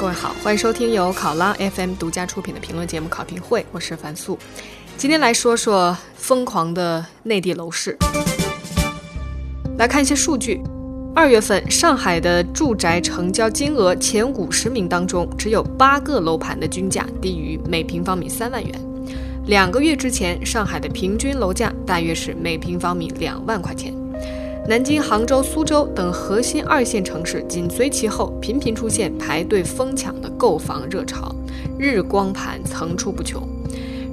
各位好，欢迎收听由考拉 FM 独家出品的评论节目《考评会》，我是樊素。今天来说说疯狂的内地楼市。来看一些数据，二月份上海的住宅成交金额前五十名当中，只有八个楼盘的均价低于每平方米三万元。两个月之前，上海的平均楼价大约是每平方米两万块钱。南京、杭州、苏州等核心二线城市紧随其后，频频出现排队疯抢的购房热潮，日光盘层出不穷。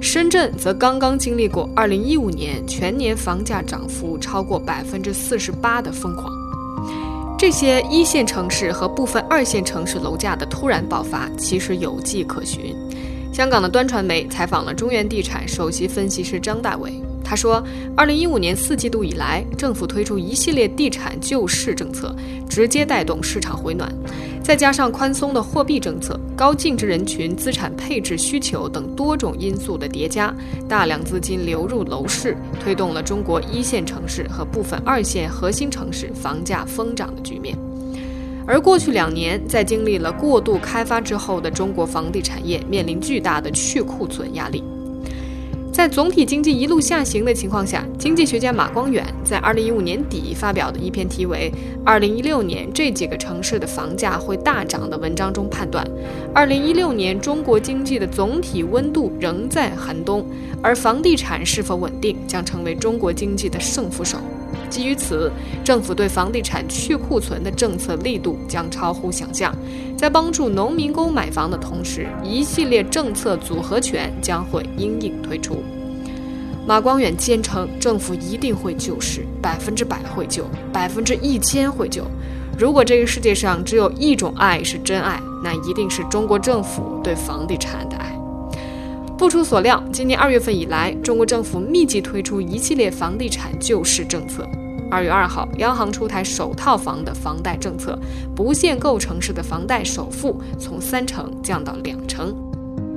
深圳则刚刚经历过2015年全年房价涨幅超过百分之四十八的疯狂。这些一线城市和部分二线城市楼价的突然爆发，其实有迹可循。香港的端传媒采访了中原地产首席分析师张大伟。他说，二零一五年四季度以来，政府推出一系列地产救市政策，直接带动市场回暖。再加上宽松的货币政策、高净值人群资产配置需求等多种因素的叠加，大量资金流入楼市，推动了中国一线城市和部分二线核心城市房价疯涨的局面。而过去两年，在经历了过度开发之后的中国房地产业面临巨大的去库存压力。在总体经济一路下行的情况下，经济学家马光远在二零一五年底发表的一篇题为《二零一六年这几个城市的房价会大涨》的文章中判断，二零一六年中国经济的总体温度仍在寒冬，而房地产是否稳定将成为中国经济的胜负手。基于此，政府对房地产去库存的政策力度将超乎想象。在帮助农民工买房的同时，一系列政策组合拳将会应应推出。马光远坚称，政府一定会救市，百分之百会救，百分之一千会救。如果这个世界上只有一种爱是真爱，那一定是中国政府对房地产的爱。不出所料，今年二月份以来，中国政府密集推出一系列房地产救市政策。二月二号，央行出台首套房的房贷政策，不限购城市的房贷首付从三成降到两成。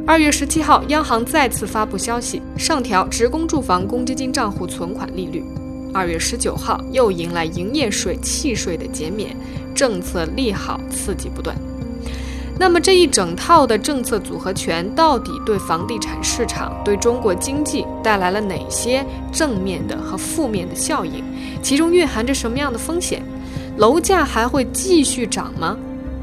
二月十七号，央行再次发布消息，上调职工住房公积金账户存款利率。二月十九号，又迎来营业税、契税的减免，政策利好刺激不断。那么这一整套的政策组合拳到底对房地产市场、对中国经济带来了哪些正面的和负面的效应？其中蕴含着什么样的风险？楼价还会继续涨吗？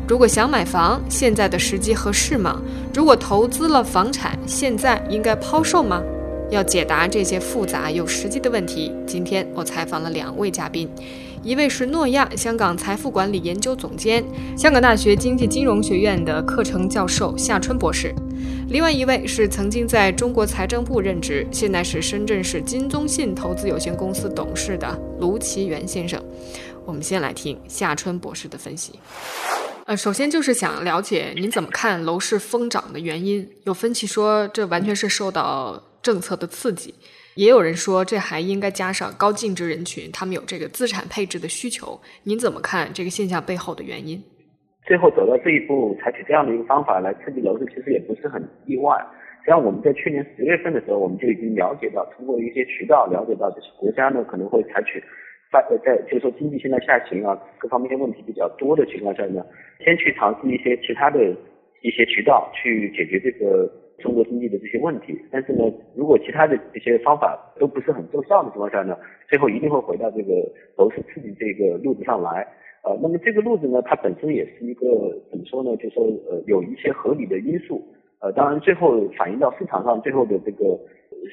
如果想买房，现在的时机合适吗？如果投资了房产，现在应该抛售吗？要解答这些复杂又实际的问题，今天我采访了两位嘉宾，一位是诺亚香港财富管理研究总监、香港大学经济金融学院的课程教授夏春博士，另外一位是曾经在中国财政部任职，现在是深圳市金宗信投资有限公司董事的卢奇元先生。我们先来听夏春博士的分析。呃，首先就是想了解您怎么看楼市疯涨的原因。有分析说，这完全是受到。政策的刺激，也有人说这还应该加上高净值人群，他们有这个资产配置的需求。您怎么看这个现象背后的原因？最后走到这一步，采取这样的一个方法来刺激楼市，其实也不是很意外。实际上，我们在去年十月份的时候，我们就已经了解到，通过一些渠道了解到，就是国家呢可能会采取在在就是说经济现在下行啊，各方面问题比较多的情况下呢，先去尝试一些其他的一些渠道去解决这个。中国经济的这些问题，但是呢，如果其他的这些方法都不是很奏效的情况下呢，最后一定会回到这个楼市刺激这个路子上来。呃，那么这个路子呢，它本身也是一个怎么说呢？就说呃，有一些合理的因素。呃，当然最后反映到市场上最后的这个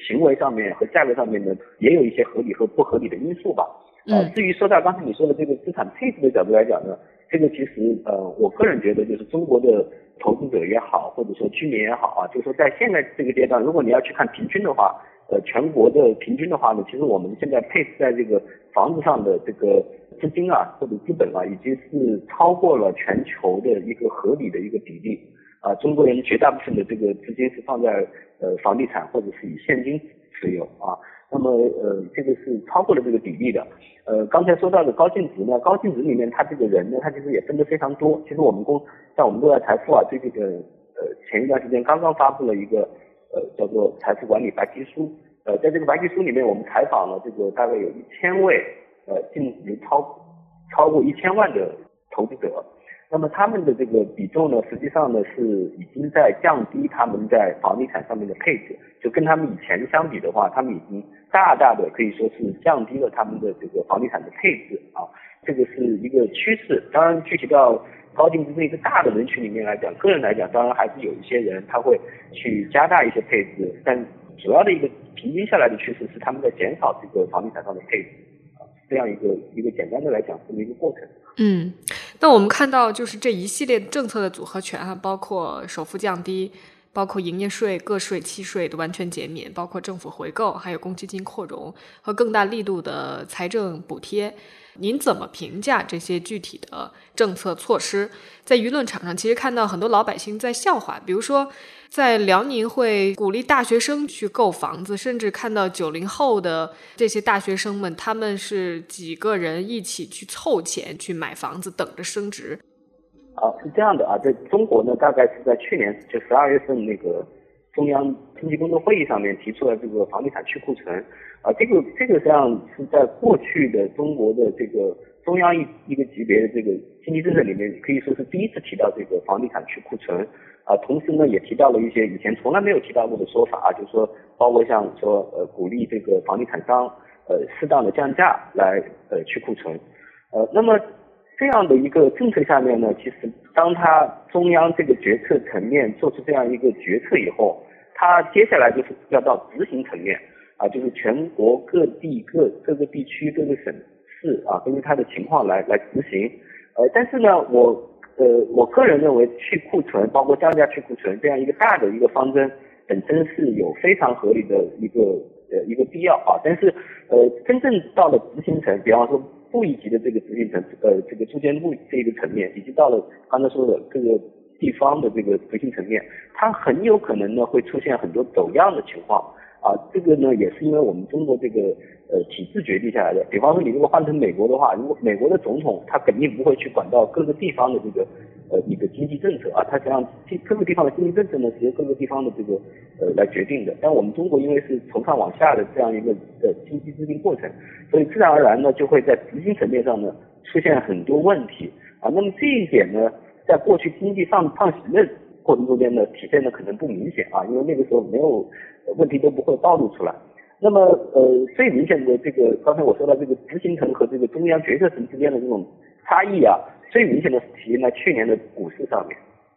行为上面和价格上面呢，也有一些合理和不合理的因素吧。呃，至于说到刚才你说的这个资产配置的角度来讲呢，这个其实呃，我个人觉得就是中国的。投资者也好，或者说居民也好啊，就是说在现在这个阶段，如果你要去看平均的话，呃，全国的平均的话呢，其实我们现在配置在这个房子上的这个资金啊，或者资本啊，已经是超过了全球的一个合理的一个比例啊。中国人绝大部分的这个资金是放在呃房地产或者是以现金持有啊。那么呃，这个是超过了这个比例的。呃，刚才说到的高净值呢，高净值里面它这个人呢，它其实也分得非常多。其实我们公像我们都在财富啊，对这个呃前一段时间刚刚发布了一个呃叫做财富管理白皮书。呃，在这个白皮书里面，我们采访了这个大概有一千位呃净值超超过一千万的投资者。那么他们的这个比重呢，实际上呢是已经在降低他们在房地产上面的配置，就跟他们以前相比的话，他们已经大大的可以说是降低了他们的这个房地产的配置啊，这个是一个趋势。当然，具体到高净值这一个大的人群里面来讲，个人来讲，当然还是有一些人他会去加大一些配置，但主要的一个平均下来的趋势是他们在减少这个房地产上的配置啊，这样一个一个简单的来讲这么一个过程。嗯。那我们看到，就是这一系列政策的组合拳啊，包括首付降低，包括营业税、个税、契税的完全减免，包括政府回购，还有公积金扩容和更大力度的财政补贴。您怎么评价这些具体的政策措施？在舆论场上，其实看到很多老百姓在笑话，比如说。在辽宁会鼓励大学生去购房子，甚至看到九零后的这些大学生们，他们是几个人一起去凑钱去买房子，等着升值。啊，是这样的啊，在中国呢，大概是在去年就十二月份那个中央经济工作会议上面提出了这个房地产去库存。啊，这个这个实际上是在过去的中国的这个中央一一个级别的这个经济政策里面，可以说是第一次提到这个房地产去库存。啊，同时呢，也提到了一些以前从来没有提到过的说法啊，就是说，包括像说，呃，鼓励这个房地产商，呃，适当的降价来，呃，去库存，呃，那么这样的一个政策下面呢，其实当他中央这个决策层面做出这样一个决策以后，他接下来就是要到执行层面啊，就是全国各地各各个地区各个省市啊，根据他的情况来来执行，呃，但是呢，我。呃，我个人认为去库存，包括降价去库存这样一个大的一个方针，本身是有非常合理的一个呃一个必要啊。但是呃，真正到了执行层，比方说部一级的这个执行层，呃，这个住建部这个层面，以及到了刚才说的各个地方的这个执行层面，它很有可能呢会出现很多走样的情况。啊，这个呢也是因为我们中国这个呃体制决定下来的。比方说，你如果换成美国的话，如果美国的总统他肯定不会去管到各个地方的这个呃一个经济政策啊，它实际上各个地方的经济政策呢是由各个地方的这个呃来决定的。但我们中国因为是从上往下的这样一个的经济制定过程，所以自然而然呢就会在执行层面上呢出现很多问题啊。那么这一点呢，在过去经济上上行的过程中间呢体现的可能不明显啊，因为那个时候没有。问题都不会暴露出来。那么，呃，最明显的这个，刚才我说到这个执行层和这个中央决策层之间的这种差异啊，最明显的是体现在去年的股市上面。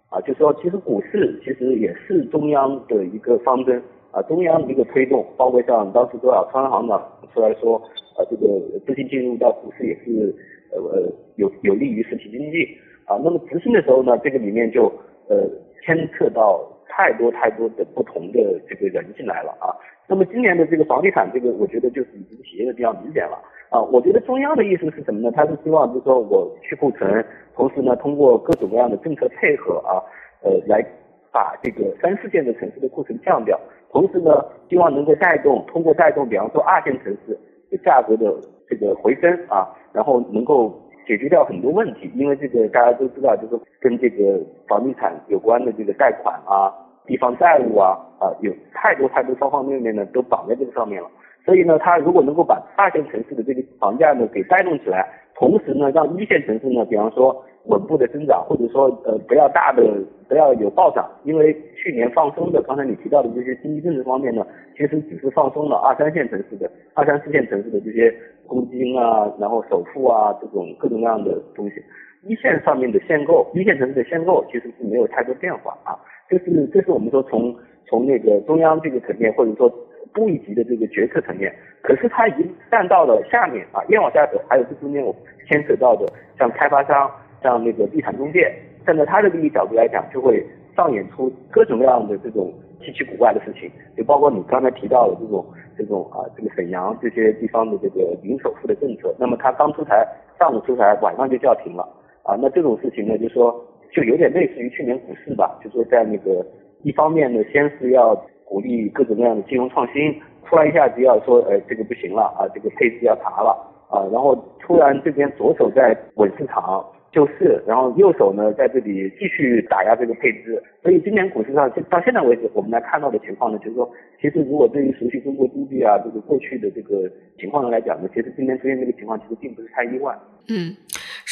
啊，就说其实股市其实也是中央的一个方针啊，中央的一个推动，包括像当时多少川行长出来说，啊，这个资金进入到股市也是呃呃有有利于实体经济啊。那么执行的时候呢，这个里面就呃牵扯到。太多太多的不同的这个人进来了啊，那么今年的这个房地产这个，我觉得就是已经体现的比较明显了啊。我觉得中央的意思是什么呢？他是希望就是说我去库存，同时呢通过各种各样的政策配合啊，呃来把这个三四线的城市的库存降掉，同时呢希望能够带动通过带动，比方说二线城市的价格的这个回升啊，然后能够。解决掉很多问题，因为这个大家都知道，就是跟这个房地产有关的这个贷款啊、地方债务啊啊，有太多太多方方面面呢都绑在这个上面了。所以呢，它如果能够把二线城市的这个房价呢给带动起来，同时呢让一线城市呢，比方说稳步的增长，或者说呃不要大的不要有暴涨，因为去年放松的，刚才你提到的这些经济政策方面呢，其实只是放松了二三线城市的、二三四线城市的这些。公积金啊，然后首付啊，这种各种各样的东西，一线上面的限购，一线城市的限购其实是没有太多变化啊。这是这是我们说从从那个中央这个层面，或者说部一级的这个决策层面，可是它已经站到了下面啊，越往下走，还有这中间我牵扯到的，像开发商，像那个地产中介，站在他的利益角度来讲，就会上演出各种各样的这种稀奇古怪的事情，就包括你刚才提到的这种。这种啊，这个沈阳这些地方的这个零首付的政策，那么它刚出台，上午出台，晚上就叫停了啊。那这种事情呢，就说就有点类似于去年股市吧，就说在那个一方面呢，先是要鼓励各种各样的金融创新，突然一下子要说，哎，这个不行了啊，这个配置要查了啊，然后突然这边左手在稳市场。救市，然后右手呢在这里继续打压这个配置，所以今年股市上到现在为止，我们来看到的情况呢，就是说，其实如果对于熟悉中国经济啊这个过去的这个情况来讲呢，其实今年出现这个情况其实并不是太意外。嗯。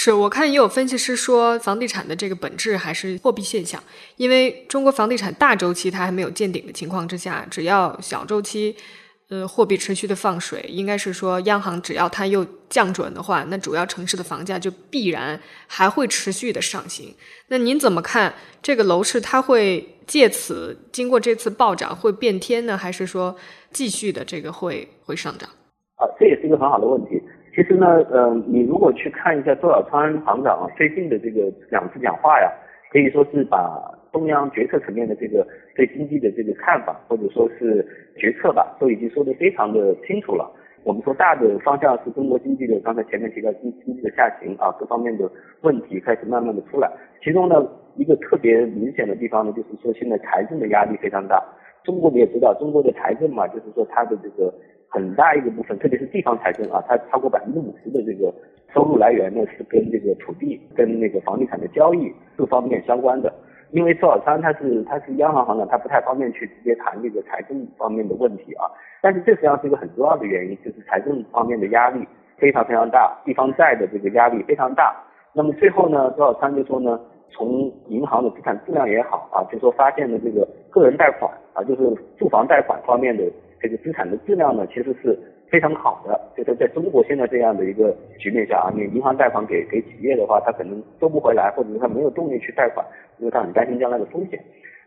是我看也有分析师说，房地产的这个本质还是货币现象，因为中国房地产大周期它还没有见顶的情况之下，只要小周期。呃，货币持续的放水，应该是说央行只要它又降准的话，那主要城市的房价就必然还会持续的上行。那您怎么看这个楼市？它会借此经过这次暴涨会变天呢，还是说继续的这个会会上涨？啊，这也是一个很好的问题。其实呢，呃，你如果去看一下周小川行长最近的这个两次讲话呀，可以说是把。中央决策层面的这个对经济的这个看法，或者说是决策吧，都已经说得非常的清楚了。我们说大的方向是中国经济的，刚才前面提到经经济的下行啊，各方面的问题开始慢慢的出来。其中呢，一个特别明显的地方呢，就是说现在财政的压力非常大。中国你也知道，中国的财政嘛，就是说它的这个很大一个部分，特别是地方财政啊，它超过百分之五十的这个收入来源呢，是跟这个土地、跟那个房地产的交易各方面相关的。因为周小川他是他是央行行长，他不太方便去直接谈这个财政方面的问题啊。但是这实际上是一个很重要的原因，就是财政方面的压力非常非常大，地方债的这个压力非常大。那么最后呢，周小川就说呢，从银行的资产质量也好啊，就说发现的这个个人贷款啊，就是住房贷款方面的这个资产的质量呢，其实是。非常好的，就是在中国现在这样的一个局面下啊，你银行贷款给给企业的话，他可能收不回来，或者是他没有动力去贷款，因为他很担心将来的风险。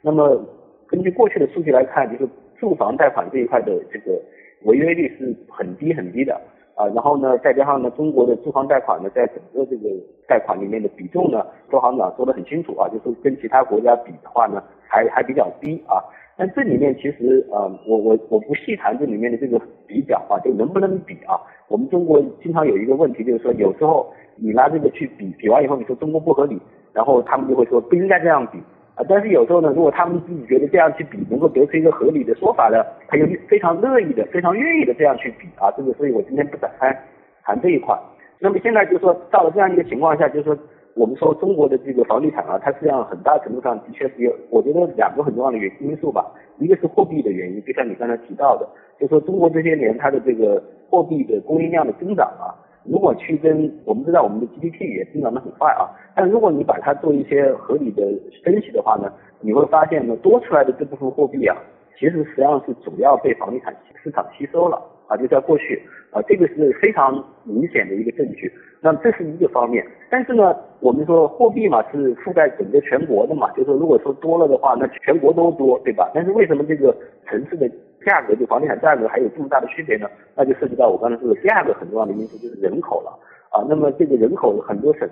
那么根据过去的数据来看，就是住房贷款这一块的这个违约率是很低很低的啊。然后呢，再加上呢，中国的住房贷款呢，在整个这个贷款里面的比重呢，周行长说的很清楚啊，就是跟其他国家比的话呢，还还比较低啊。但这里面其实呃，我我我不细谈这里面的这个比较啊，就能不能比啊？我们中国经常有一个问题，就是说有时候你拿这个去比，比完以后你说中国不合理，然后他们就会说不应该这样比啊。但是有时候呢，如果他们自己觉得这样去比能够得出一个合理的说法呢，他就非常乐意的、非常愿意的这样去比啊。这个，所以我今天不展开谈这一块。那么现在就是说到了这样一个情况下，就是说。我们说中国的这个房地产啊，它实际上很大程度上的确是有，我觉得两个很重要的原因素吧。一个是货币的原因，就像你刚才提到的，就说中国这些年它的这个货币的供应量的增长啊，如果去跟我们知道我们的 GDP 也增长的很快啊，但如果你把它做一些合理的分析的话呢，你会发现呢，多出来的这部分货币啊，其实实际上是主要被房地产市场吸收了啊，就在过去啊，这个是非常明显的一个证据。那这是一个方面，但是呢，我们说货币嘛是覆盖整个全国的嘛，就是如果说多了的话，那全国都多，对吧？但是为什么这个城市的价格就房地产价格还有这么大的区别呢？那就涉及到我刚才说的第二个很重要的因素，就是人口了啊。那么这个人口很多省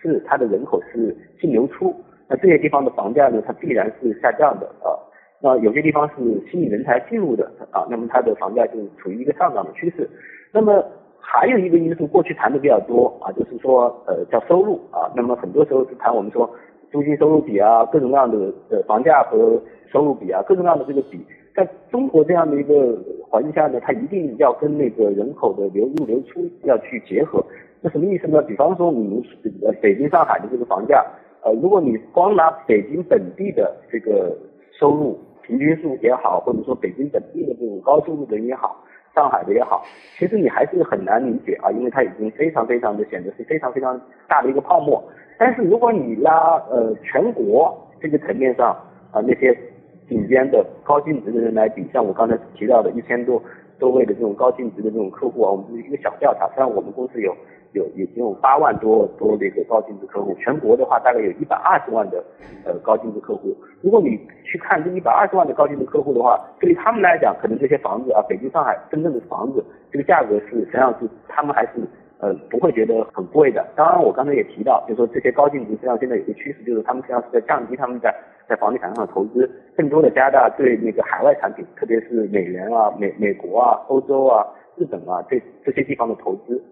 市它的人口是净流出，那这些地方的房价呢，它必然是下降的啊。那有些地方是吸引人才进入的啊，那么它的房价就处于一个上涨的趋势。那么还有一个因素，过去谈的比较多啊，就是说呃叫收入啊，那么很多时候是谈我们说租金收入比啊，各种各样的呃房价和收入比啊，各种各样的这个比，在中国这样的一个环境下呢，它一定要跟那个人口的流入流出要去结合。那什么意思呢？比方说你们呃北京上海的这个房价，呃如果你光拿北京本地的这个收入平均数也好，或者说北京本地的这种高收入的人也好。上海的也好，其实你还是很难理解啊，因为它已经非常非常的显得是非常非常大的一个泡沫。但是如果你拉呃全国这个层面上啊那些顶尖的高净值的人来比，像我刚才提到的一千多多位的这种高净值的这种客户啊，我们是一个小调查，虽然我们公司有。有已经有八万多多的一个高净值客户，全国的话大概有一百二十万的呃高净值客户。如果你去看这一百二十万的高净值客户的话，对于他们来讲，可能这些房子啊，北京、上海真正的房子，这个价格是实际上是他们还是呃不会觉得很贵的。当然，我刚才也提到，就说这些高净值实际上现在有个趋势，就是他们实际上是在降低他们在在房地产上的投资，更多的加大对那个海外产品，特别是美元啊、美美国啊、欧洲啊、日本啊这这些地方的投资。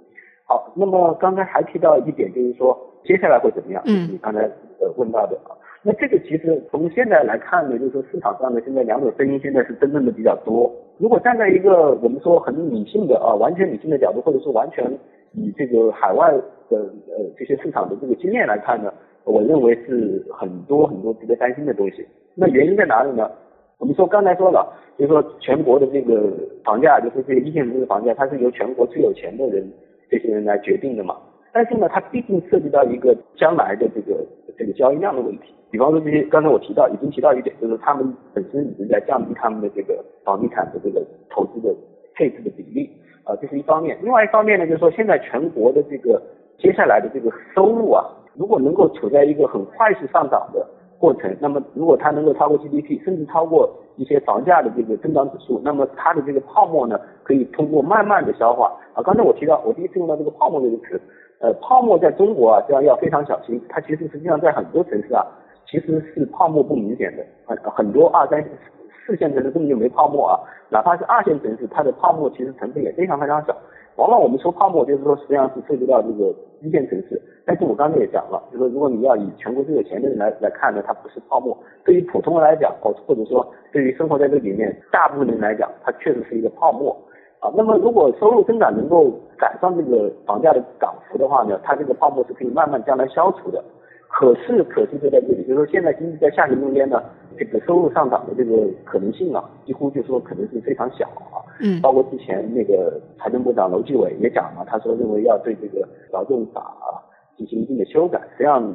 好，那么刚才还提到一点，就是说接下来会怎么样？嗯，你刚才呃问到的啊，那这个其实从现在来看呢，就是说市场上呢现在两种声音现在是争论的比较多。如果站在一个我们说很理性的啊，完全理性的角度，或者说完全以这个海外的呃这些市场的这个经验来看呢，我认为是很多很多值得担心的东西。那原因在哪里呢？我们说刚才说了，就是说全国的这个房价，就是这个一线城市的房价，它是由全国最有钱的人。这些人来决定的嘛？但是呢，它毕竟涉及到一个将来的这个这个交易量的问题。比方说这些，刚才我提到已经提到一点，就是他们本身已经在降低他们的这个房地产的这个投资的配置的比例，啊，这是一方面。另外一方面呢，就是说现在全国的这个接下来的这个收入啊，如果能够处在一个很快速上涨的过程，那么如果它能够超过 GDP，甚至超过一些房价的这个增长指数，那么它的这个泡沫呢，可以通过慢慢的消化。啊，刚才我提到，我第一次用到这个泡沫这个词，呃，泡沫在中国啊，这样要非常小心。它其实实际上在很多城市啊。其实是泡沫不明显的，很很多二三四线城市根本就没泡沫啊，哪怕是二线城市，它的泡沫其实成分也非常非常小。往往我们说泡沫，就是说实际上是涉及到这个一线城市。但是我刚才也讲了，就是说如果你要以全国最有钱的人来来看呢，它不是泡沫。对于普通人来讲，或或者说对于生活在这里面大部分人来讲，它确实是一个泡沫啊。那么如果收入增长能够赶上这个房价的涨幅的话呢，它这个泡沫是可以慢慢将来消除的。可是，可是就在这里，就是说现在经济在下行中间呢，这个收入上涨的这个可能性啊，几乎就说可能性非常小啊。嗯。包括之前那个财政部长楼继伟也讲了，他说认为要对这个劳动法啊进行一定的修改，实际上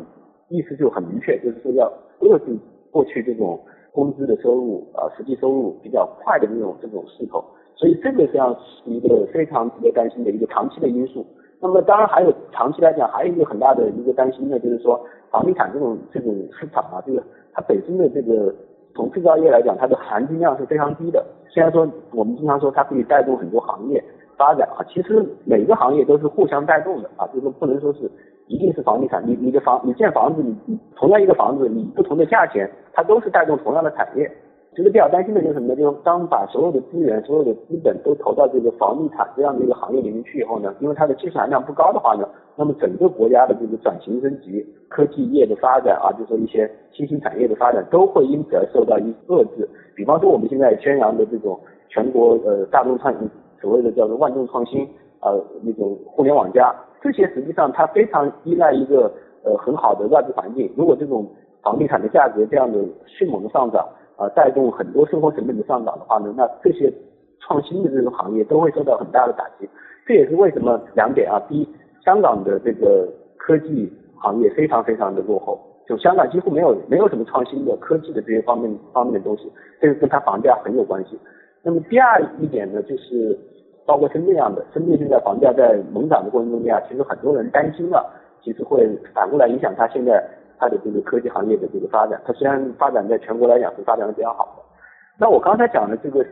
意思就很明确，就是说要遏制过去这种工资的收入啊实际收入比较快的这种这种势头，所以这个实际上是一个非常值得担心的一个长期的因素。那么当然还有长期来讲，还有一个很大的一个担心呢，就是说房地产这种这种市场啊，这个它本身的这个从制造业来讲，它的含金量是非常低的。虽然说我们经常说它可以带动很多行业发展啊，其实每个行业都是互相带动的啊，就是不能说是一定是房地产。你你的房你建房子，你同样一个房子，你不同的价钱，它都是带动同样的产业。其实比较担心的就是什么呢？就是当把所有的资源、所有的资本都投到这个房地产这样的一个行业里面去以后呢，因为它的技术含量不高的话呢，那么整个国家的这个转型升级、科技业的发展啊，就说一些新兴产业的发展都会因此而受到一遏制。比方说我们现在宣扬的这种全国呃大众创新，所谓的叫做万众创新啊那种互联网加，这些实际上它非常依赖一个呃很好的外部环境。如果这种房地产的价格这样的迅猛的上涨，啊，带动很多生活成本的上涨的话呢，那这些创新的这个行业都会受到很大的打击。这也是为什么两点啊，第一，香港的这个科技行业非常非常的落后，就香港几乎没有没有什么创新的科技的这些方面方面的东西，这个跟它房价很有关系。那么第二一点呢，就是包括深圳这样的，深圳现在房价在猛涨的过程中间啊，其实很多人担心了，其实会反过来影响它现在。它的这个科技行业的这个发展，它虽然发展在全国来讲是发展的比较好的，那我刚才讲的这个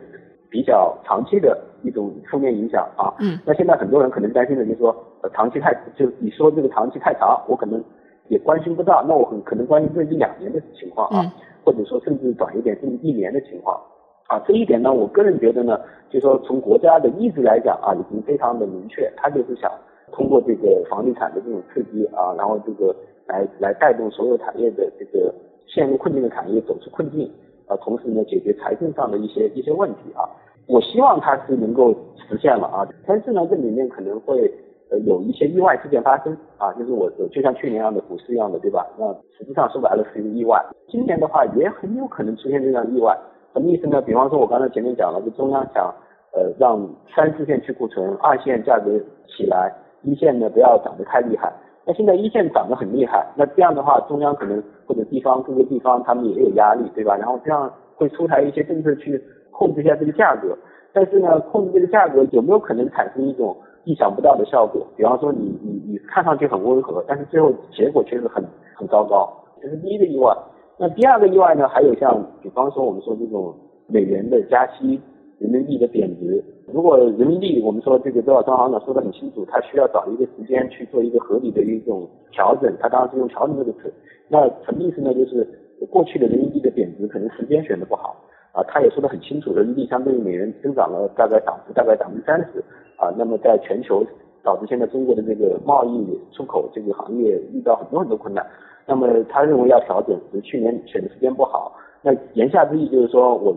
比较长期的一种负面影响啊，嗯，那现在很多人可能担心的就是说，呃，长期太就你说这个长期太长，我可能也关心不到，那我很可能关心这一两年的情况啊，或者说甚至短一点，甚至一年的情况。啊，这一点呢，我个人觉得呢，就说从国家的意志来讲啊，已经非常的明确，他就是想通过这个房地产的这种刺激啊，然后这个。来来带动所有产业的这个陷入困境的产业走出困境，啊，同时呢解决财政上的一些一些问题啊，我希望它是能够实现了啊，但是呢这里面可能会呃有一些意外事件发生啊，就是我就像去年一样的股市一样的对吧？那实际上说白了是一个意外，今年的话也很有可能出现这样意外，什么意思呢？比方说我刚才前面讲了，就中央想呃让三四线去库存，二线价格起来，一线呢不要涨得太厉害。那现在一线涨得很厉害，那这样的话，中央可能或者地方各个地方他们也有压力，对吧？然后这样会出台一些政策去控制一下这个价格，但是呢，控制这个价格有没有可能产生一种意想不到的效果？比方说你你你看上去很温和，但是最后结果却是很很糟糕，这是第一个意外。那第二个意外呢？还有像比方说我们说这种美元的加息。人民币的贬值，如果人民币我们说这个周小川行长说的很清楚，他需要找一个时间去做一个合理的一种调整，他当然是用调整这个词，那什么意思呢？就是过去的人民币的贬值可能时间选的不好啊，他也说的很清楚，人民币相对于美元增长了大概涨幅大概百分之三十啊，那么在全球导致现在中国的这个贸易出口这个行业遇到很多很多困难，那么他认为要调整，是去年选的时间不好，那言下之意就是说我。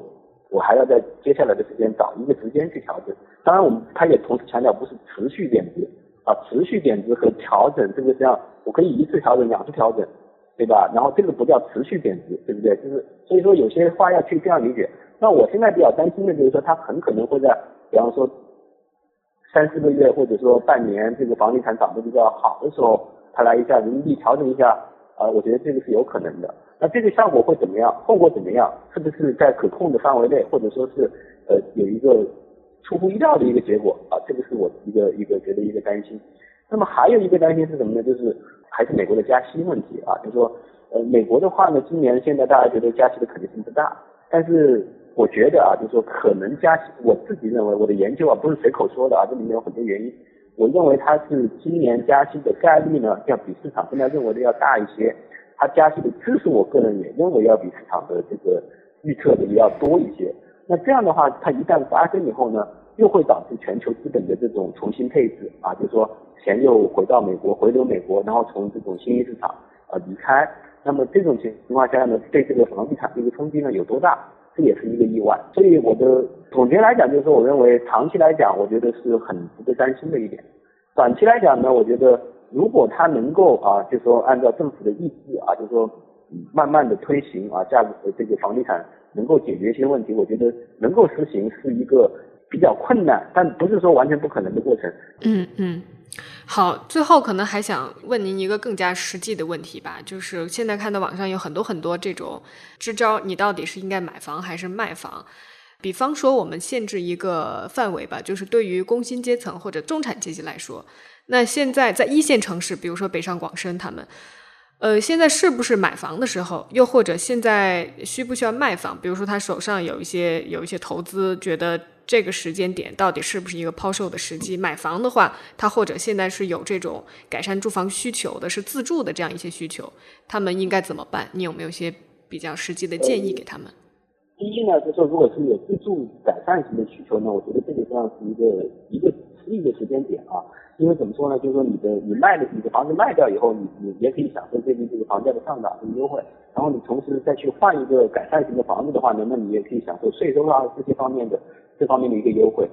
我还要在接下来的时间找一个时间去调整。当然，我们他也同时强调不是持续贬值啊，持续贬值和调整这个这样，我可以一次调整、两次调整，对吧？然后这个不叫持续贬值，对不对？就是所以说有些话要去这样理解。那我现在比较担心的就是说，他很可能会在，比方说三四个月或者说半年，这个房地产涨得比较好的时候，他来一下人民币调整一下，啊，我觉得这个是有可能的。那这个效果会怎么样？后果怎么样？是不是在可控的范围内，或者说是呃有一个出乎意料的一个结果啊？这个是我一个一个觉得一个担心。那么还有一个担心是什么呢？就是还是美国的加息问题啊，就是说呃美国的话呢，今年现在大家觉得加息的可能性不大，但是。我觉得啊，就是说可能加息，我自己认为我的研究啊不是随口说的啊，这里面有很多原因。我认为它是今年加息的概率呢，要比市场现在认为的要大一些。它加息的次数，我个人也认为要比市场的这个预测的要多一些。那这样的话，它一旦发生以后呢，又会导致全球资本的这种重新配置啊，就是说钱又回到美国，回流美国，然后从这种新兴市场啊离开。那么这种情情况下呢，对这个房地产这个冲击呢有多大？这也是一个意外，所以我的总结来讲就是，我认为长期来讲，我觉得是很值得担心的一点。短期来讲呢，我觉得如果它能够啊，就是说按照政府的意志啊，就是说慢慢的推行啊，价格这个房地产能够解决一些问题，我觉得能够实行是一个比较困难，但不是说完全不可能的过程。嗯嗯。好，最后可能还想问您一个更加实际的问题吧，就是现在看到网上有很多很多这种支招，你到底是应该买房还是卖房？比方说，我们限制一个范围吧，就是对于工薪阶层或者中产阶级来说，那现在在一线城市，比如说北上广深，他们，呃，现在是不是买房的时候？又或者现在需不需要卖房？比如说他手上有一些有一些投资，觉得。这个时间点到底是不是一个抛售的时机？买房的话，他或者现在是有这种改善住房需求的，是自住的这样一些需求，他们应该怎么办？你有没有一些比较实际的建议给他们？第一呢，就是说，如果是有自住改善型的需求呢，我觉得这个实际上是一个一个适宜的时间点啊。因为怎么说呢？就是说，你的你卖的你的房子卖掉以后，你你也可以享受最近这个房价的上涨这个优惠。然后你同时再去换一个改善型的房子的话呢，那你也可以享受税收啊这些方面的这方面的一个优惠。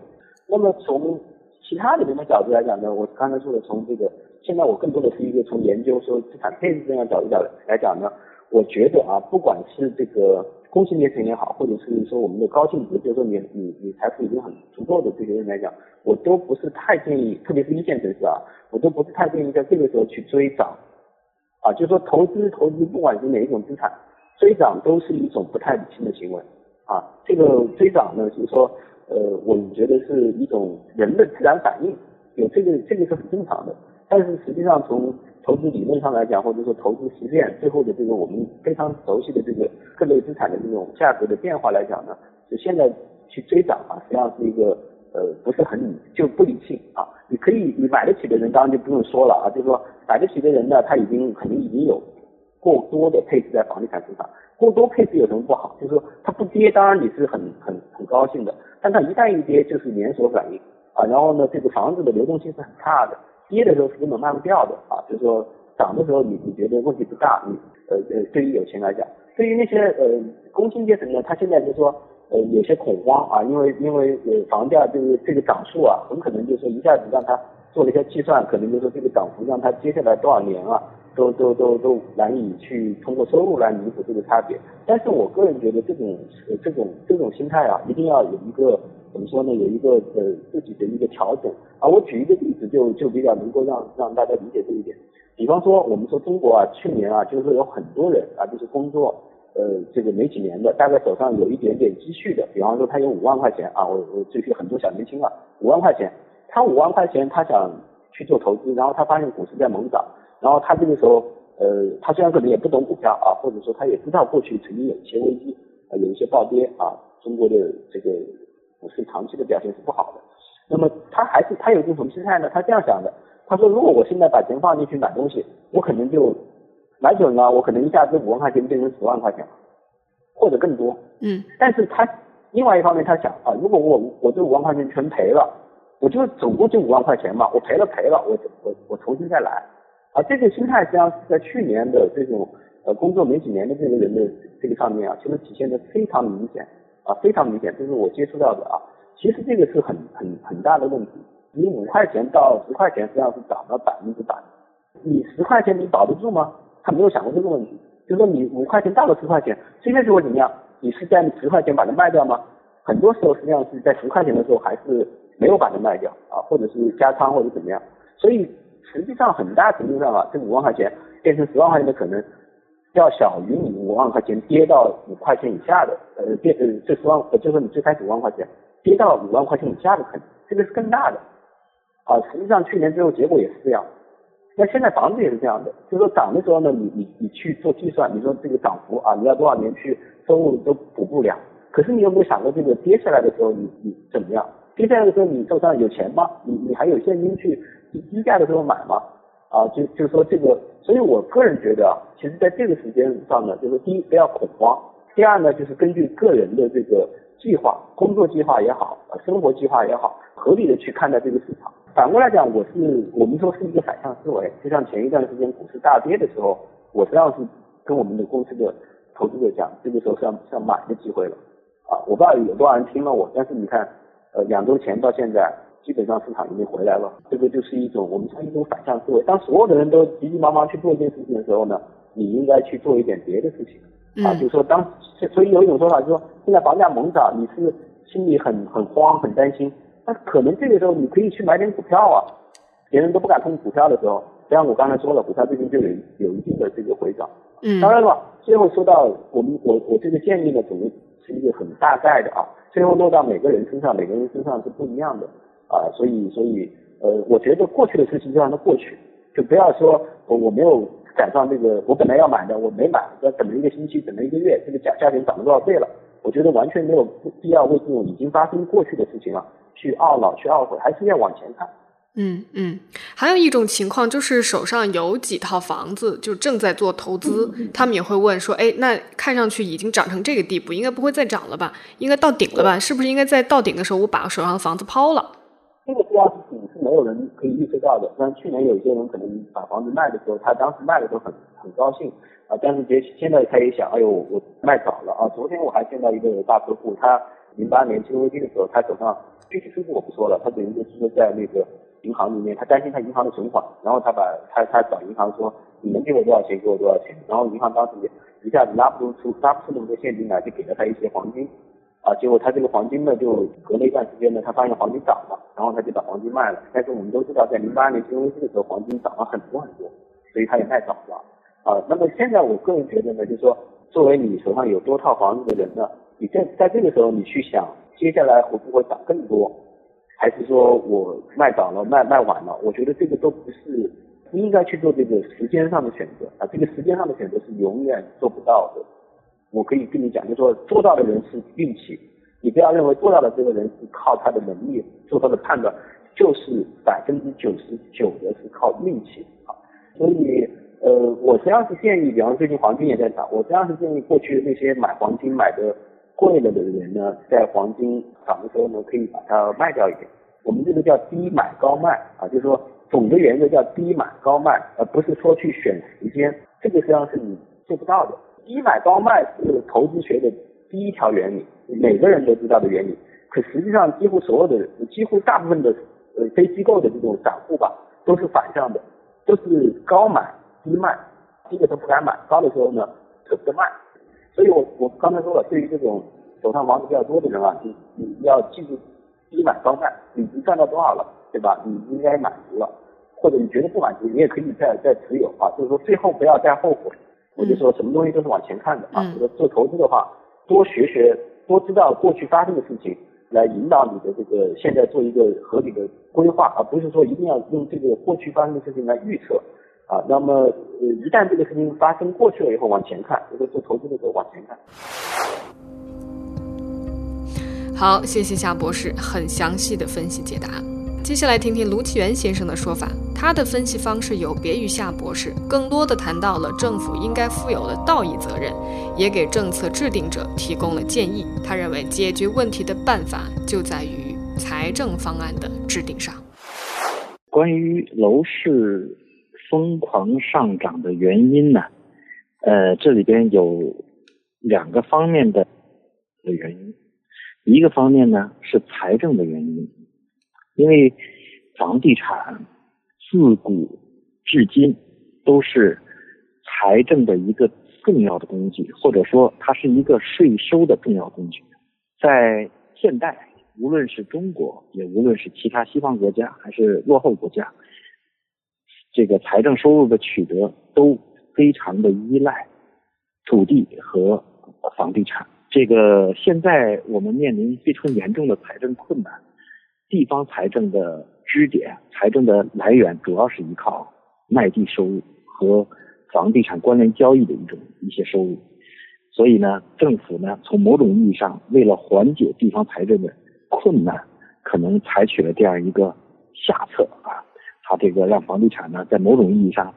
那么从其他的人的角度来讲呢，我刚才说的从这个现在我更多的是一个从研究说资产配置这样角度讲来讲呢，我觉得啊，不管是这个工薪阶层也好，或者是说我们的高净值，就是说你你你财富已经很足够的这些人来讲。我都不是太建议，特别是一线城市啊，我都不是太建议在这个时候去追涨，啊，就是说投资投资，不管是哪一种资产，追涨都是一种不太理性的行为，啊，这个追涨呢，就是说，呃，我们觉得是一种人的自然反应，有这个这个是很正常的，但是实际上从投资理论上来讲，或者说投资实践最后的这个我们非常熟悉的这个各类资产的这种价格的变化来讲呢，就现在去追涨啊，实际上是一个。呃，不是很理，就不理性啊。你可以，你买得起的人当然就不用说了啊。就是说，买得起的人呢，他已经肯定已经有过多的配置在房地产市场。过多配置有什么不好？就是说，它不跌，当然你是很很很高兴的。但它一旦一跌，就是连锁反应啊。然后呢，这个房子的流动性是很差的，跌的时候是根本卖不掉的啊。就是说，涨的时候你你觉得问题不大，你呃呃，对于有钱来讲，对于那些呃工薪阶层呢，他现在就是说。呃，有些恐慌啊，因为因为呃房价就是这个涨速啊，很可能就是说一下子让他做了一些计算，可能就是说这个涨幅让他接下来多少年啊，都都都都难以去通过收入来弥补这个差别。但是我个人觉得这种这种这种心态啊，一定要有一个怎么说呢，有一个呃自己的一个调整。啊，我举一个例子就就比较能够让让大家理解这一点。比方说我们说中国啊，去年啊，就是有很多人啊，就是工作。呃，这个没几年的，大概手上有一点点积蓄的，比方说他有五万块钱啊，我我这些很多小年轻啊，五万块钱，他五万块钱他想去做投资，然后他发现股市在猛涨，然后他这个时候，呃，他虽然可能也不懂股票啊，或者说他也知道过去曾经有一些危机，啊，有一些暴跌啊，中国的这个股市长期的表现是不好的，那么他还是他有一种什么心态呢？他这样想的，他说如果我现在把钱放进去买东西，我可能就。买久了，我可能一下子五万块钱变成十万块钱，或者更多。嗯。但是他另外一方面，他想啊，如果我我这五万块钱全赔了，我就总共就五万块钱嘛，我赔了赔了，我我我重新再来。啊，这个心态实际上是在去年的这种呃工作没几年的这个人的这个上面啊，其实体现的非常明显啊，非常明显，这是我接触到的啊。其实这个是很很很大的问题。你五块钱到十块钱实际上是涨了百分之百，你十块钱你保得住吗？他没有想过这个问题，就说你五块钱到了十块钱，这些时候怎么样？你是在十块钱把它卖掉吗？很多时候实际上是在十块钱的时候还是没有把它卖掉啊，或者是加仓或者怎么样。所以实际上很大程度上啊，这五万块钱变成十万块钱的可能要小于你五万块钱跌到五块钱以下的，呃，变呃这十万呃，就是说你最开始五万块钱跌到五万块钱以下的可能，这个是更大的。啊，实际上去年最后结果也是这样。那现在房子也是这样的，就是说涨的时候呢，你你你去做计算，你说这个涨幅啊，你要多少年去收入都补不了。可是你有没有想过，这个跌下来的时候，你你怎么样？跌下来的时候，你手上有钱吗？你你还有现金去低价的时候买吗？啊，就就是说这个，所以我个人觉得啊，其实在这个时间上呢，就是第一不要恐慌，第二呢就是根据个人的这个计划、工作计划也好，生活计划也好，合理的去看待这个市场。反过来讲，我是我们说是一个反向思维，就像前一段时间股市大跌的时候，我实际上是跟我们的公司的投资者讲，这个时候是要是要买的机会了啊！我不知道有多少人听了我，但是你看，呃，两周前到现在，基本上市场已经回来了，这个就是一种我们说一种反向思维。当所有的人都急急忙忙去做一件事情的时候呢，你应该去做一点别的事情啊，就是说当所以有一种说法就是说，现在房价猛涨，你是心里很很慌很担心。那可能这个时候你可以去买点股票啊，别人都不敢碰股票的时候，就像我刚才说了，股票最近就有有一定的这个回涨。嗯。当然了，最后说到我们我我这个建议呢，总是一个很大概的啊，最后落到每个人身上，每个人身上是不一样的啊，所以所以呃，我觉得过去的事情就让它过去，就不要说我我没有赶上这个，我本来要买的我没买，要等了一个星期，等了一个月，这个价价钱涨了多少倍了？我觉得完全没有必要为这种已经发生过去的事情了。去懊恼，去懊悔，还是要往前看。嗯嗯，还有一种情况就是手上有几套房子，就正在做投资，他们也会问说：“哎，那看上去已经涨成这个地步，应该不会再涨了吧？应该到顶了吧？是不是应该在到顶的时候，我把手上的房子抛了？”这个是要没有人可以预测到的。像去年有些人可能把房子卖的时候，他当时卖的时候很很高兴啊，但是现现在他也想：“哎呦，我卖早了啊！”昨天我还见到一个大客户，他零八年金融危机的时候，他手上。具体数字我不说了，他等于就是说在那个银行里面，他担心他银行的存款，然后他把他他找银行说，你能给我多少钱，给我多少钱，然后银行当时也一下子拉不出拉不出那么多现金来，就给了他一些黄金，啊，结果他这个黄金呢，就隔了一段时间呢，他发现黄金涨了，然后他就把黄金卖了。但是我们都知道，在零八年金融危机的时候，黄金涨了很多很多，所以他也卖早了，啊，那么现在我个人觉得呢，就是说，作为你手上有多套房子的人呢，你在在这个时候你去想。接下来会不会涨更多？还是说我卖早了、卖卖晚了？我觉得这个都不是不应该去做这个时间上的选择啊！这个时间上的选择是永远做不到的。我可以跟你讲，就是说做到的人是运气，你不要认为做到的这个人是靠他的能力做他的判断，就是百分之九十九的是靠运气啊！所以呃，我实际上是建议，比方最近黄金也在涨，我实际上是建议过去那些买黄金买的。贵了的人呢，在黄金涨的时候呢，可以把它卖掉一点。我们这个叫低买高卖啊，就是说总的原则叫低买高卖，而不是说去选时间，这个实际上是你做不到的。低买高卖是投资学的第一条原理，每个人都知道的原理。可实际上，几乎所有的，几乎大部分的呃非机构的这种散户吧，都是反向的，都是高买低卖，低的时候不敢买，高的时候呢舍不得卖。所以我我刚才说了，对于这种手上房子比较多的人啊，你你要记住低买高卖，你你赚到多少了，对吧？你应该满足了，或者你觉得不满足，你也可以再再持有啊。就是说最后不要再后悔。我就说什么东西都是往前看的啊。我说做投资的话，多学学，多知道过去发生的事情，来引导你的这个现在做一个合理的规划，而不是说一定要用这个过去发生的事情来预测。啊，那么呃，一旦这个事情发生过去了以后，往前看，就是做投资的时候往前看。好，谢谢夏博士很详细的分析解答。接下来听听卢奇元先生的说法，他的分析方式有别于夏博士，更多的谈到了政府应该负有的道义责任，也给政策制定者提供了建议。他认为解决问题的办法就在于财政方案的制定上。关于楼市。疯狂上涨的原因呢？呃，这里边有两个方面的的原因。一个方面呢是财政的原因，因为房地产自古至今都是财政的一个重要的工具，或者说它是一个税收的重要工具。在现代，无论是中国，也无论是其他西方国家还是落后国家，这个财政收入的取得都非常的依赖土地和房地产。这个现在我们面临非常严重的财政困难，地方财政的支点、财政的来源主要是依靠卖地收入和房地产关联交易的一种一些收入。所以呢，政府呢，从某种意义上，为了缓解地方财政的困难，可能采取了这样一个下策啊，他这个让房地产呢，在某种意义上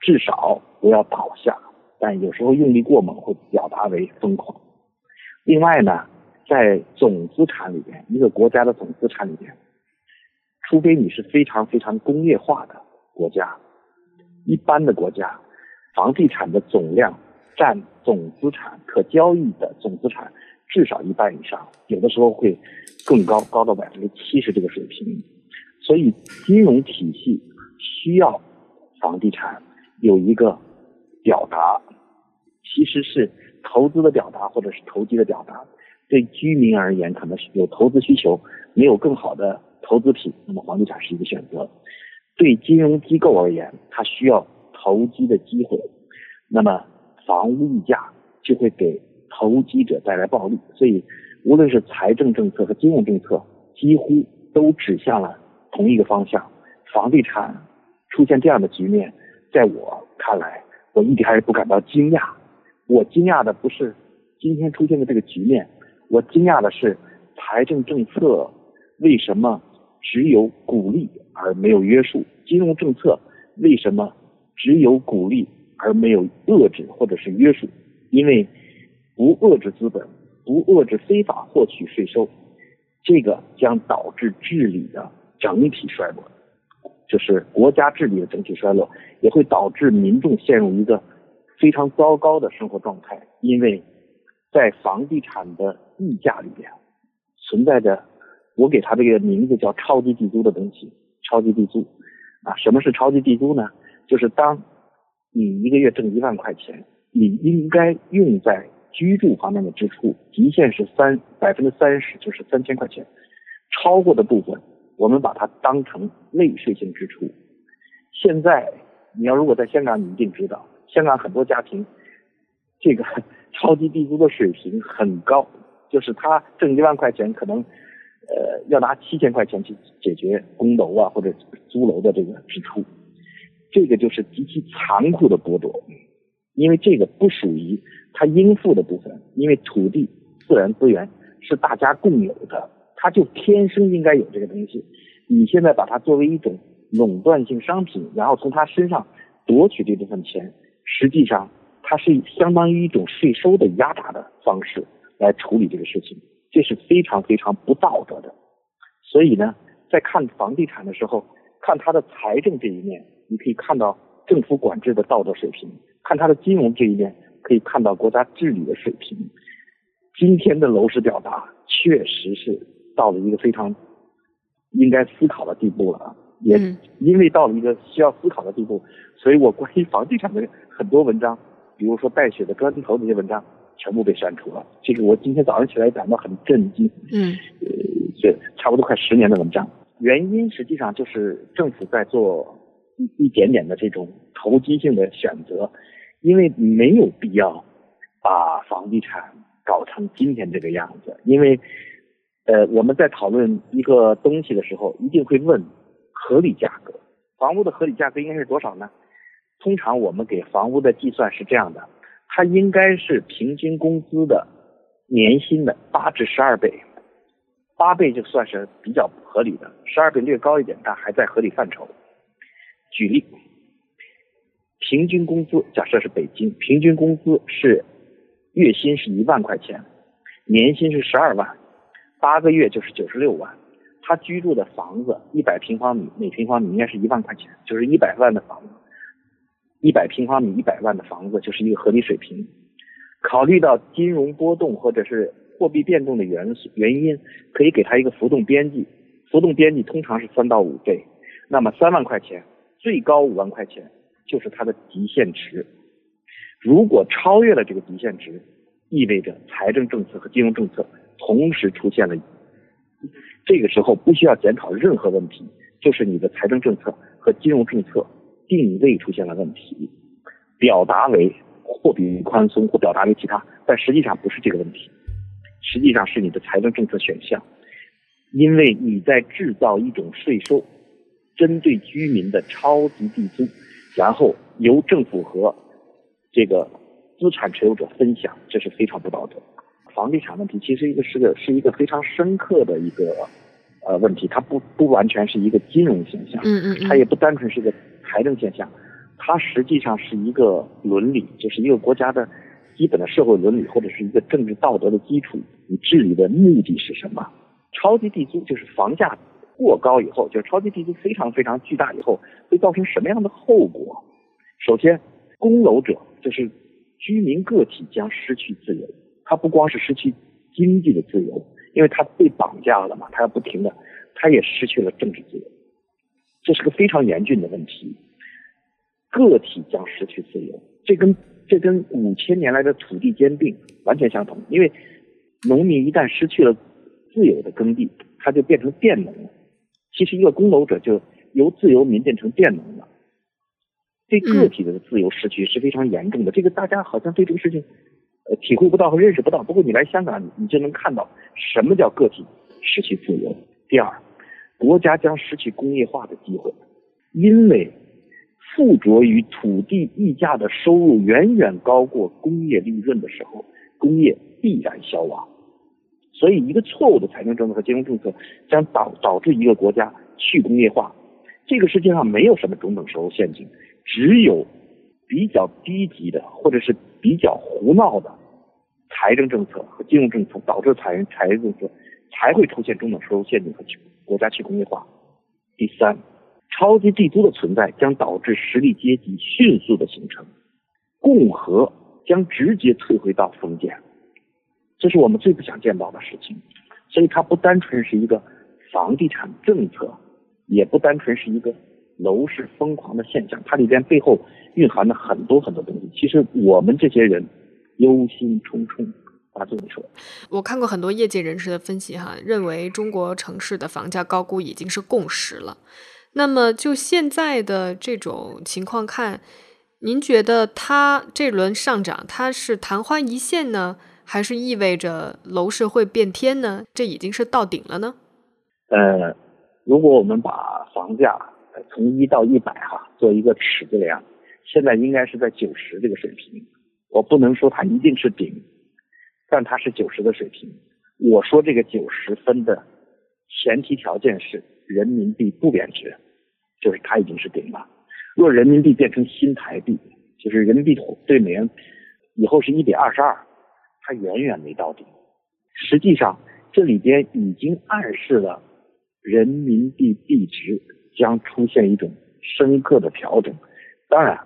至少不要倒下，但有时候用力过猛会表达为疯狂。另外呢，在总资产里边，一个国家的总资产里边，除非你是非常非常工业化的国家，一般的国家，房地产的总量。占总资产可交易的总资产至少一半以上，有的时候会更高，高到百分之七十这个水平。所以金融体系需要房地产有一个表达，其实是投资的表达或者是投机的表达。对居民而言，可能是有投资需求，没有更好的投资品，那么房地产是一个选择。对金融机构而言，它需要投机的机会，那么。房屋溢价就会给投机者带来暴利，所以无论是财政政策和金融政策，几乎都指向了同一个方向。房地产出现这样的局面，在我看来，我一点也不感到惊讶。我惊讶的不是今天出现的这个局面，我惊讶的是财政政策为什么只有鼓励而没有约束，金融政策为什么只有鼓励。而没有遏制或者是约束，因为不遏制资本，不遏制非法获取税收，这个将导致治理的整体衰落，就是国家治理的整体衰落，也会导致民众陷入一个非常糟糕的生活状态。因为在房地产的溢价里边存在着，我给它这个名字叫超级地租的东西，超级地租啊，什么是超级地租呢？就是当你一个月挣一万块钱，你应该用在居住方面的支出极限是三百分之三十，就是三千块钱。超过的部分，我们把它当成类税性支出。现在你要如果在香港，你一定知道，香港很多家庭这个 超级地租的水平很高，就是他挣一万块钱，可能呃要拿七千块钱去解决供楼啊或者租楼的这个支出。这个就是极其残酷的剥夺，因为这个不属于他应付的部分，因为土地、自然资源是大家共有的，他就天生应该有这个东西。你现在把它作为一种垄断性商品，然后从他身上夺取这部分钱，实际上它是相当于一种税收的压榨的方式来处理这个事情，这是非常非常不道德的。所以呢，在看房地产的时候，看它的财政这一面。你可以看到政府管制的道德水平，看它的金融这一面，可以看到国家治理的水平。今天的楼市表达确实是到了一个非常应该思考的地步了啊！也因为到了一个需要思考的地步，所以我关于房地产的很多文章，比如说带血的砖头这些文章，全部被删除了。这个我今天早上起来感到很震惊。嗯，呃，这差不多快十年的文章，原因实际上就是政府在做。一一点点的这种投机性的选择，因为没有必要把房地产搞成今天这个样子。因为，呃，我们在讨论一个东西的时候，一定会问合理价格。房屋的合理价格应该是多少呢？通常我们给房屋的计算是这样的：它应该是平均工资的年薪的八至十二倍，八倍就算是比较合理的，十二倍略高一点，但还在合理范畴。举例，平均工资假设是北京，平均工资是月薪是一万块钱，年薪是十二万，八个月就是九十六万。他居住的房子一百平方米，每平方米应该是一万块钱，就是一百万的房子，一百平方米一百万的房子就是一个合理水平。考虑到金融波动或者是货币变动的元素原因，可以给他一个浮动边际，浮动边际通常是三到五倍，那么三万块钱。最高五万块钱就是它的极限值，如果超越了这个极限值，意味着财政政策和金融政策同时出现了这个时候不需要检讨任何问题，就是你的财政政策和金融政策定位出现了问题，表达为货币宽松或表达为其他，但实际上不是这个问题，实际上是你的财政政策选项，因为你在制造一种税收，针对居民的超级地租，然后由政府和这个资产持有者分享，这是非常不道德。房地产问题其实一个是个是一个非常深刻的一个呃问题，它不不完全是一个金融现象，嗯嗯嗯，它也不单纯是一个财政现象，它实际上是一个伦理，就是一个国家的基本的社会伦理或者是一个政治道德的基础。你治理的目的是什么？超级地租就是房价过高以后，就是超级地租非常非常巨大以后，会造成什么样的后果？首先，供楼者就是居民个体将失去自由。他不光是失去经济的自由，因为他被绑架了嘛，他要不停的，他也失去了政治自由，这是个非常严峻的问题。个体将失去自由，这跟这跟五千年来的土地兼并完全相同。因为农民一旦失去了自由的耕地，他就变成佃农了。其实一个工农者就由自由民变成佃农了，对个体的自由失去是非常严重的。这个大家好像对这个事情。呃，体会不到和认识不到。不过你来香港，你就能看到什么叫个体失去自由。第二，国家将失去工业化的机会，因为附着于土地溢价的收入远远高过工业利润的时候，工业必然消亡。所以，一个错误的财政政策和金融政策将导导致一个国家去工业化。这个世界上没有什么中等收入陷阱，只有。比较低级的，或者是比较胡闹的财政政策和金融政策，导致财财政政策才会出现中等收入陷阱和去国家去工业化。第三，超级帝都的存在将导致实力阶级迅速的形成，共和将直接退回到封建，这是我们最不想见到的事情。所以它不单纯是一个房地产政策，也不单纯是一个。楼市疯狂的现象，它里边背后蕴含了很多很多东西。其实我们这些人忧心忡忡。啊，这么说，我看过很多业界人士的分析，哈，认为中国城市的房价高估已经是共识了。那么就现在的这种情况看，您觉得它这轮上涨，它是昙花一现呢，还是意味着楼市会变天呢？这已经是到顶了呢？呃，如果我们把房价从一到一百哈，做一个尺子量，现在应该是在九十这个水平。我不能说它一定是顶，但它是九十的水平。我说这个九十分的前提条件是人民币不贬值，就是它已经是顶了。若人民币变成新台币，就是人民币对美元以后是一比二十二，它远远没到顶。实际上，这里边已经暗示了人民币币值。将出现一种深刻的调整，当然，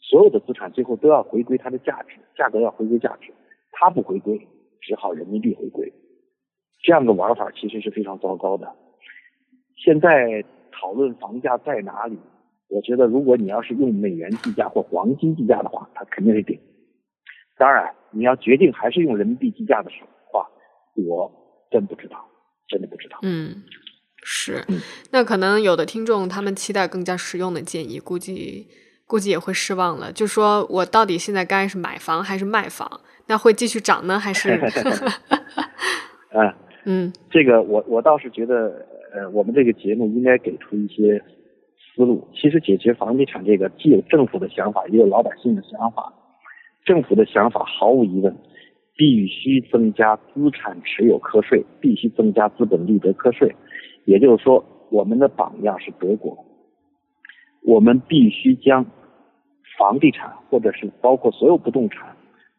所有的资产最后都要回归它的价值，价格要回归价值，它不回归，只好人民币回归，这样的玩法其实是非常糟糕的。现在讨论房价在哪里，我觉得如果你要是用美元计价或黄金计价的话，它肯定是顶。当然，你要决定还是用人民币计价的时候话，我真不知道，真的不知道。嗯。是，那可能有的听众他们期待更加实用的建议，估计估计也会失望了。就说我到底现在该是买房还是卖房？那会继续涨呢，还是？嗯嗯，这个我我倒是觉得，呃，我们这个节目应该给出一些思路。其实解决房地产这个，既有政府的想法，也有老百姓的想法。政府的想法毫无疑问，必须增加资产持有课税，必须增加资本利得课税。也就是说，我们的榜样是德国。我们必须将房地产，或者是包括所有不动产，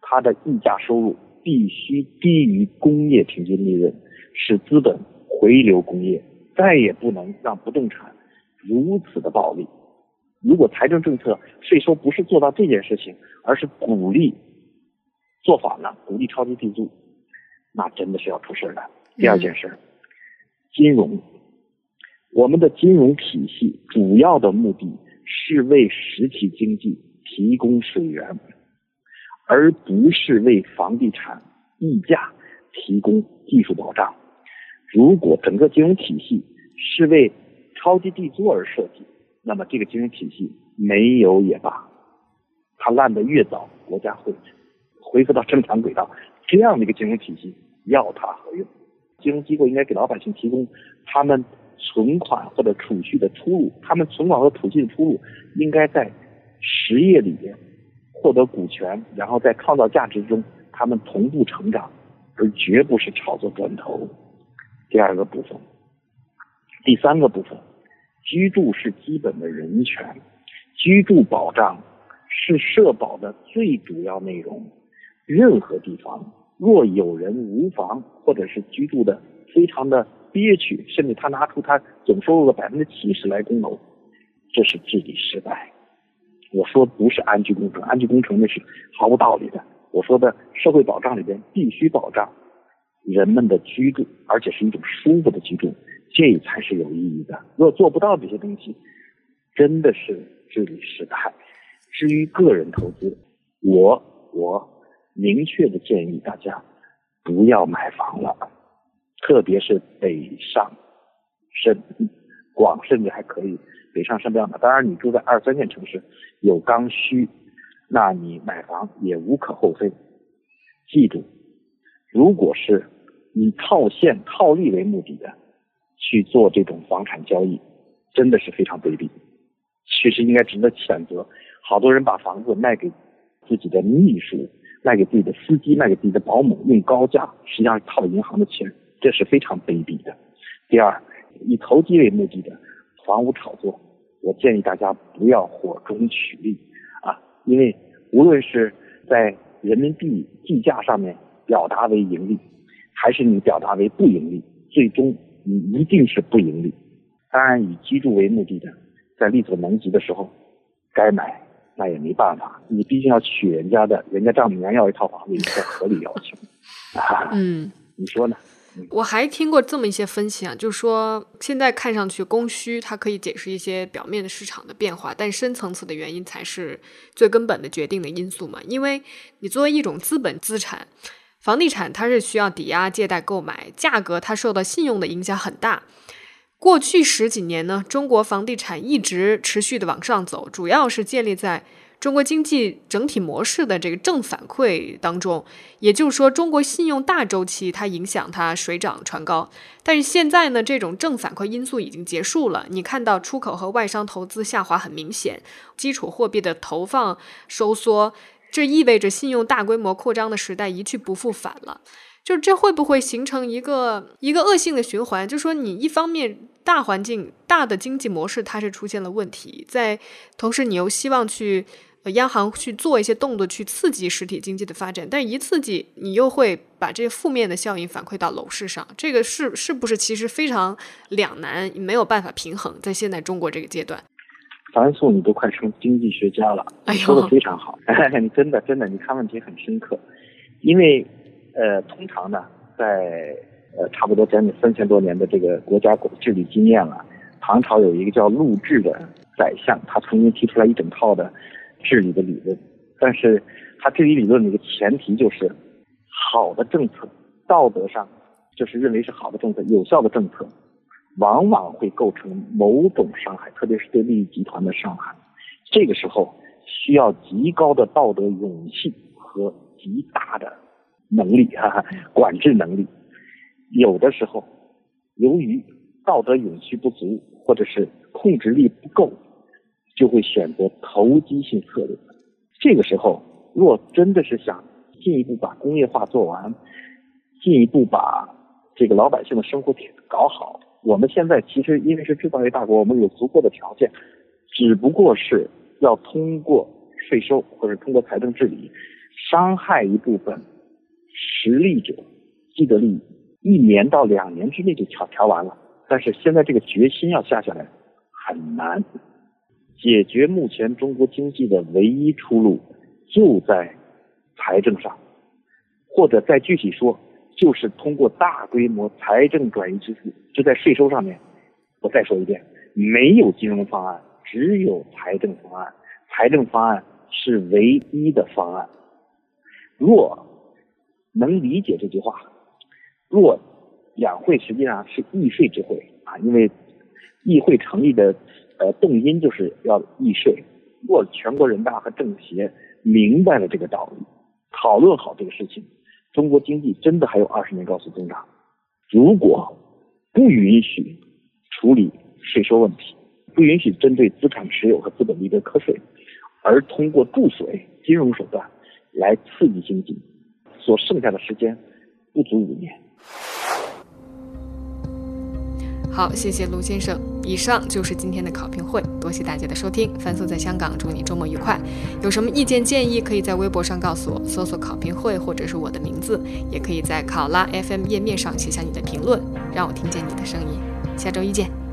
它的溢价收入必须低于工业平均利润，使资本回流工业。再也不能让不动产如此的暴利。如果财政政策、税收不是做到这件事情，而是鼓励做反了，鼓励超级地租，那真的是要出事的。第二件事，金融。我们的金融体系主要的目的是为实体经济提供水源，而不是为房地产溢价提供技术保障。如果整个金融体系是为超级地租而设计，那么这个金融体系没有也罢，它烂得越早，国家会恢复到正常轨道。这样的一个金融体系，要它何用？金融机构应该给老百姓提供他们存款或者储蓄的出路，他们存款和储蓄的出路应该在实业里边获得股权，然后在创造价值中，他们同步成长，而绝不是炒作砖头。第二个部分，第三个部分，居住是基本的人权，居住保障是社保的最主要内容。任何地方若有人无房，或者是居住的非常的憋屈，甚至他拿出他总收入的百分之七十来供楼，这是治理失败。我说不是安居工程，安居工程那是毫无道理的。我说的社会保障里边必须保障人们的居住，而且是一种舒服的居住，这才是有意义的。若做不到这些东西，真的是治理失败。至于个人投资，我我。明确的建议大家不要买房了，特别是北上深广甚至还可以，北上深这样的。当然，你住在二三线城市有刚需，那你买房也无可厚非。记住，如果是以套现套利为目的的去做这种房产交易，真的是非常卑鄙，其实应该值得谴责。好多人把房子卖给自己的秘书。卖给自己的司机，卖给自己的保姆，用高价，实际上是套银行的钱，这是非常卑鄙的。第二，以投机为目的的房屋炒作，我建议大家不要火中取栗啊，因为无论是在人民币计价上面表达为盈利，还是你表达为不盈利，最终你一定是不盈利。当然，以居住为目的的，在力所能及的时候，该买。那也没办法，你毕竟要娶人家的，人家丈母娘要一套房子，一个合理要求。啊嗯，你说呢？我还听过这么一些分析啊，就是说现在看上去供需它可以解释一些表面的市场的变化，但深层次的原因才是最根本的决定的因素嘛。因为你作为一种资本资产，房地产它是需要抵押借贷购买，价格它受到信用的影响很大。过去十几年呢，中国房地产一直持续的往上走，主要是建立在中国经济整体模式的这个正反馈当中。也就是说，中国信用大周期它影响它水涨船高。但是现在呢，这种正反馈因素已经结束了。你看到出口和外商投资下滑很明显，基础货币的投放收缩，这意味着信用大规模扩张的时代一去不复返了。就这会不会形成一个一个恶性的循环？就说你一方面大环境大的经济模式它是出现了问题，在同时你又希望去央行去做一些动作去刺激实体经济的发展，但一刺激你又会把这些负面的效应反馈到楼市上，这个是是不是其实非常两难，没有办法平衡？在现在中国这个阶段，樊素，你都快成经济学家了，说的非常好，你真的真的你看问题很深刻，因为。呃，通常呢，在呃差不多将近三千多年的这个国家治理经验了，唐朝有一个叫陆贽的宰相，他曾经提出来一整套的治理的理论，但是他治理理论的一个前提就是好的政策，道德上就是认为是好的政策，有效的政策，往往会构成某种伤害，特别是对利益集团的伤害，这个时候需要极高的道德勇气和极大的。能力哈哈，管制能力，有的时候由于道德勇气不足，或者是控制力不够，就会选择投机性策略。这个时候，若真的是想进一步把工业化做完，进一步把这个老百姓的生活搞好，我们现在其实因为是制造业大国，我们有足够的条件，只不过是要通过税收或者通过财政治理，伤害一部分。实力者既得利益，一年到两年之内就调调完了。但是现在这个决心要下下来很难。解决目前中国经济的唯一出路就在财政上，或者再具体说，就是通过大规模财政转移支付，就在税收上面。我再说一遍，没有金融方案，只有财政方案。财政方案是唯一的方案。若能理解这句话。若两会实际上是议税之会啊，因为议会成立的呃动因就是要议税。若全国人大和政协明白了这个道理，讨论好这个事情，中国经济真的还有二十年高速增长。如果不允许处理税收问题，不允许针对资产持有和资本利得课税，而通过注水金融手段来刺激经济，所剩下的时间不足五年。好，谢谢卢先生。以上就是今天的考评会，多谢大家的收听。范素在香港，祝你周末愉快。有什么意见建议，可以在微博上告诉我，搜索“考评会”或者是我的名字，也可以在考拉 FM 页面上写下你的评论，让我听见你的声音。下周一见。